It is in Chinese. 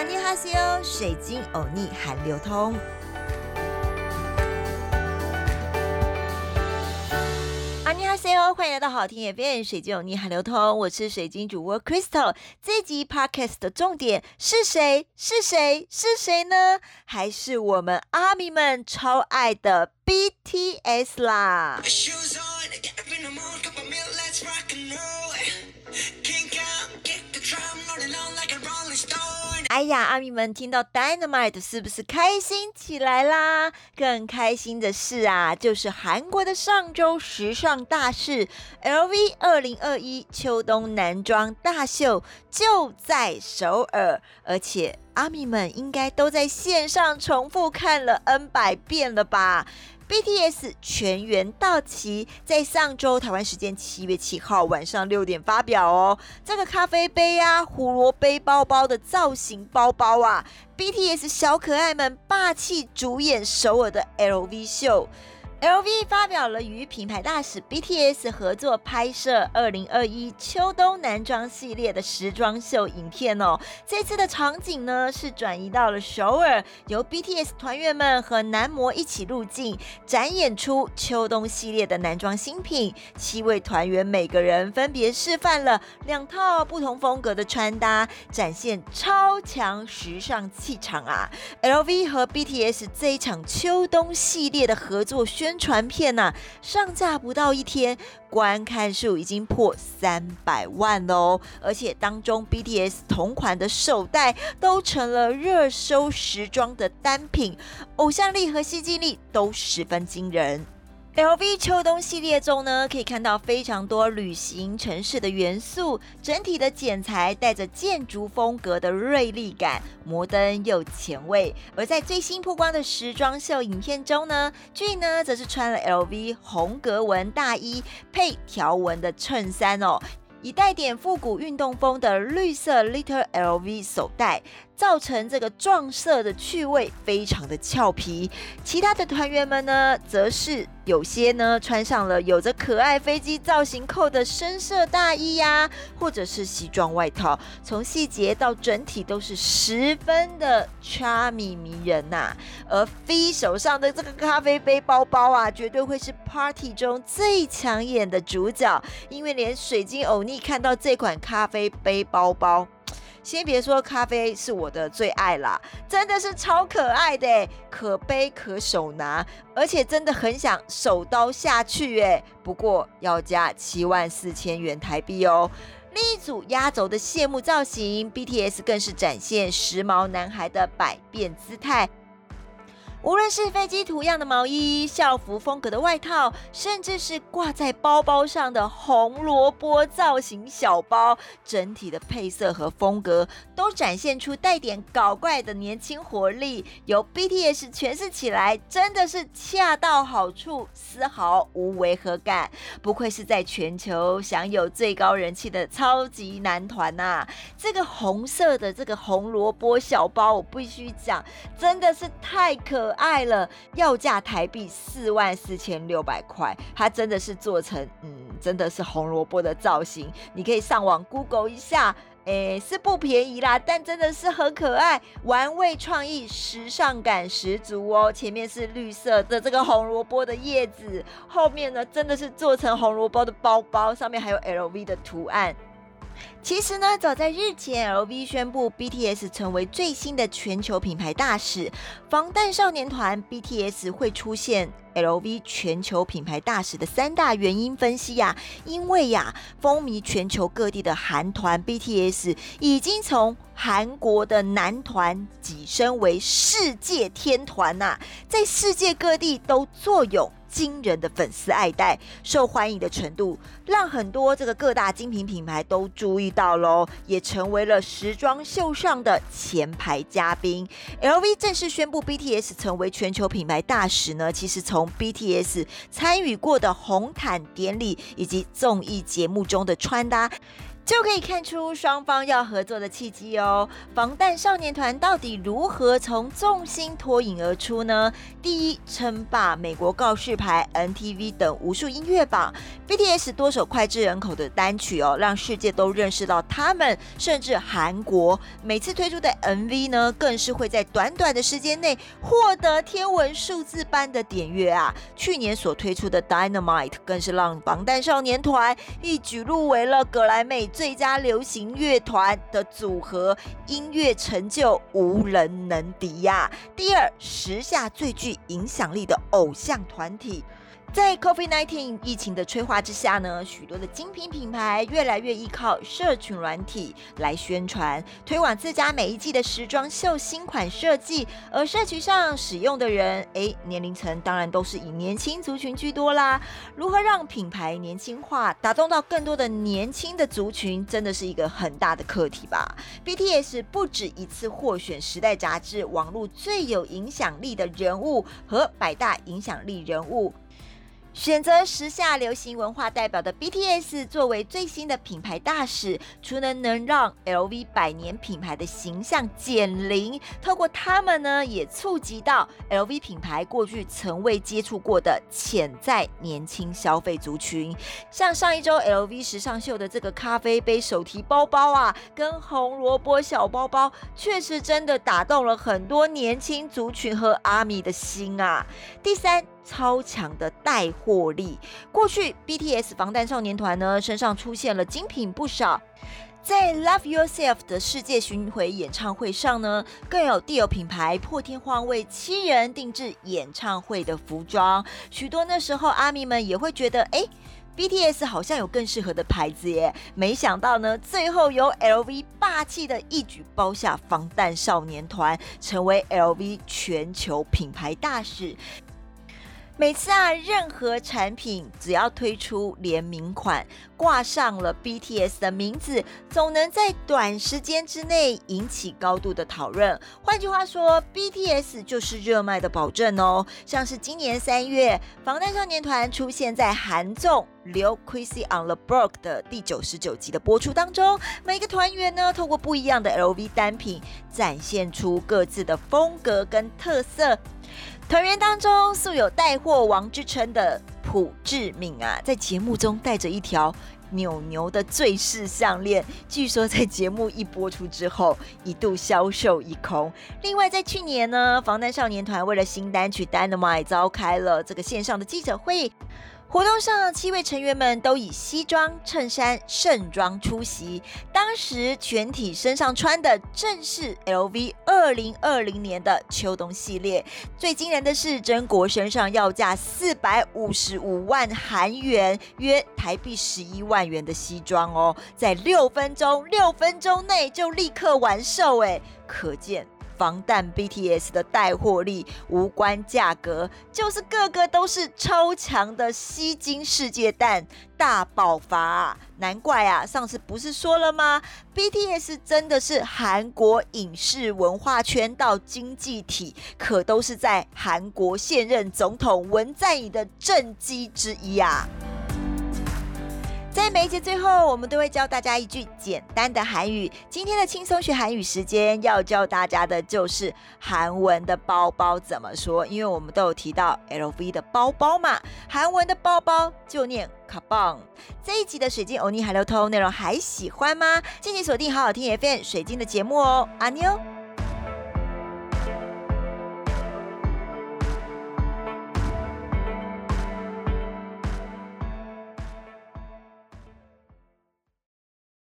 安妮哈西欧，水晶欧尼韩流通。阿尼哈西欧，欢迎来到好听也变水晶欧尼韩流通，我是水晶主播 Crystal。这集 Podcast 的重点是谁？是谁？是谁呢？还是我们阿迷们超爱的 BTS 啦！哎呀，阿咪们听到 Dynamite 是不是开心起来啦？更开心的是啊，就是韩国的上周时尚大事 LV 二零二一秋冬男装大秀就在首尔，而且阿咪们应该都在线上重复看了 N 百遍了吧？BTS 全员到齐，在上周台湾时间七月七号晚上六点发表哦。这个咖啡杯啊，胡萝卜包包的造型包包啊，BTS 小可爱们霸气主演首尔的 LV 秀。LV 发表了与品牌大使 BTS 合作拍摄二零二一秋冬男装系列的时装秀影片哦。这次的场景呢是转移到了首尔，由 BTS 团员们和男模一起入镜，展演出秋冬系列的男装新品。七位团员每个人分别示范了两套不同风格的穿搭，展现超强时尚气场啊！LV 和 BTS 这一场秋冬系列的合作宣。宣传片呐，上架不到一天，观看数已经破三百万喽！而且当中 BTS 同款的手袋都成了热搜时装的单品，偶像力和吸睛力都十分惊人。LV 秋冬系列中呢，可以看到非常多旅行城市的元素，整体的剪裁带着建筑风格的锐利感，摩登又前卫。而在最新曝光的时装秀影片中呢，J 呢则是穿了 LV 红格纹大衣配条纹的衬衫哦，以带点复古运动风的绿色 Little LV 手袋。造成这个撞色的趣味非常的俏皮，其他的团员们呢，则是有些呢穿上了有着可爱飞机造型扣的深色大衣呀，或者是西装外套，从细节到整体都是十分的 charming 迷人呐。而 V 手上的这个咖啡杯包包啊，绝对会是 party 中最抢眼的主角，因为连水晶欧尼看到这款咖啡杯包包。先别说咖啡是我的最爱啦，真的是超可爱的，可背可手拿，而且真的很想手刀下去耶。不过要加七万四千元台币哦。另一组压轴的谢幕造型，BTS 更是展现时髦男孩的百变姿态。无论是飞机图样的毛衣、校服风格的外套，甚至是挂在包包上的红萝卜造型小包，整体的配色和风格都展现出带点搞怪的年轻活力。由 BTS 诠释起来，真的是恰到好处，丝毫无违和感。不愧是在全球享有最高人气的超级男团呐！这个红色的这个红萝卜小包，我必须讲，真的是太可。可爱了，要价台币四万四千六百块，它真的是做成，嗯，真的是红萝卜的造型。你可以上网 Google 一下，诶，是不便宜啦，但真的是很可爱，玩味创意，时尚感十足哦。前面是绿色的这个红萝卜的叶子，后面呢真的是做成红萝卜的包包，上面还有 LV 的图案。其实呢，早在日前，LV 宣布 BTS 成为最新的全球品牌大使，防弹少年团 BTS 会出现 LV 全球品牌大使的三大原因分析呀。因为呀，风靡全球各地的韩团 BTS 已经从韩国的男团跻身为世界天团呐，在世界各地都坐拥。惊人的粉丝爱戴，受欢迎的程度，让很多这个各大精品品牌都注意到喽，也成为了时装秀上的前排嘉宾。LV 正式宣布 BTS 成为全球品牌大使呢，其实从 BTS 参与过的红毯典礼以及综艺节目中的穿搭。就可以看出双方要合作的契机哦。防弹少年团到底如何从众星脱颖而出呢？第一，称霸美国告示牌、NTV 等无数音乐榜；BTS 多首脍炙人口的单曲哦，让世界都认识到他们。甚至韩国每次推出的 MV 呢，更是会在短短的时间内获得天文数字般的点阅啊！去年所推出的 Dynamite 更是让防弹少年团一举入围了格莱美。最佳流行乐团的组合，音乐成就无人能敌呀！第二，时下最具影响力的偶像团体。在 COVID-19 疫情的催化之下呢，许多的精品品牌越来越依靠社群软体来宣传、推广自家每一季的时装秀新款设计。而社区上使用的人，诶，年龄层当然都是以年轻族群居多啦。如何让品牌年轻化，打动到更多的年轻的族群，真的是一个很大的课题吧？BTS 不止一次获选《时代》杂志网络最有影响力的人物和百大影响力人物。选择时下流行文化代表的 BTS 作为最新的品牌大使，除了能让 LV 百年品牌的形象减龄，透过他们呢，也触及到 LV 品牌过去曾未接触过的潜在年轻消费族群。像上一周 LV 时尚秀的这个咖啡杯手提包包啊，跟红萝卜小包包，确实真的打动了很多年轻族群和阿米的心啊。第三。超强的带货力。过去 BTS 防弹少年团呢身上出现了精品不少，在 Love Yourself 的世界巡回演唱会上呢，更有地友品牌破天荒为七人定制演唱会的服装。许多那时候阿迷们也会觉得，哎，BTS 好像有更适合的牌子耶。没想到呢，最后由 LV 霸气的一举包下防弹少年团，成为 LV 全球品牌大使。每次啊，任何产品只要推出联名款，挂上了 BTS 的名字，总能在短时间之内引起高度的讨论。换句话说，BTS 就是热卖的保证哦。像是今年三月，防弹少年团出现在韩综《刘 Crazy on the Block》的第九十九集的播出当中，每个团员呢，透过不一样的 LV 单品，展现出各自的风格跟特色。团员当中素有带货王之称的朴志敏啊，在节目中带着一条扭牛的坠饰项链，据说在节目一播出之后一度销售一空。另外，在去年呢，防弹少年团为了新单曲《Dynamite》召开了这个线上的记者会。活动上，七位成员们都以西装、衬衫、盛装出席。当时全体身上穿的正是 LV 二零二零年的秋冬系列。最惊人的是，真国身上要价四百五十五万韩元，约台币十一万元的西装哦，在六分钟六分钟内就立刻完售，哎，可见。防弹 BTS 的带货力无关价格，就是个个都是超强的吸金世界蛋大爆发，难怪啊！上次不是说了吗？BTS 真的是韩国影视文化圈到经济体，可都是在韩国现任总统文在寅的政绩之一啊！在每一节最后，我们都会教大家一句简单的韩语。今天的轻松学韩语时间要教大家的就是韩文的包包怎么说，因为我们都有提到 LV 的包包嘛，韩文的包包就念 kabang。这一集的水晶欧尼海流通内容还喜欢吗？敬请锁定好好听 FM 水晶的节目哦，阿妞。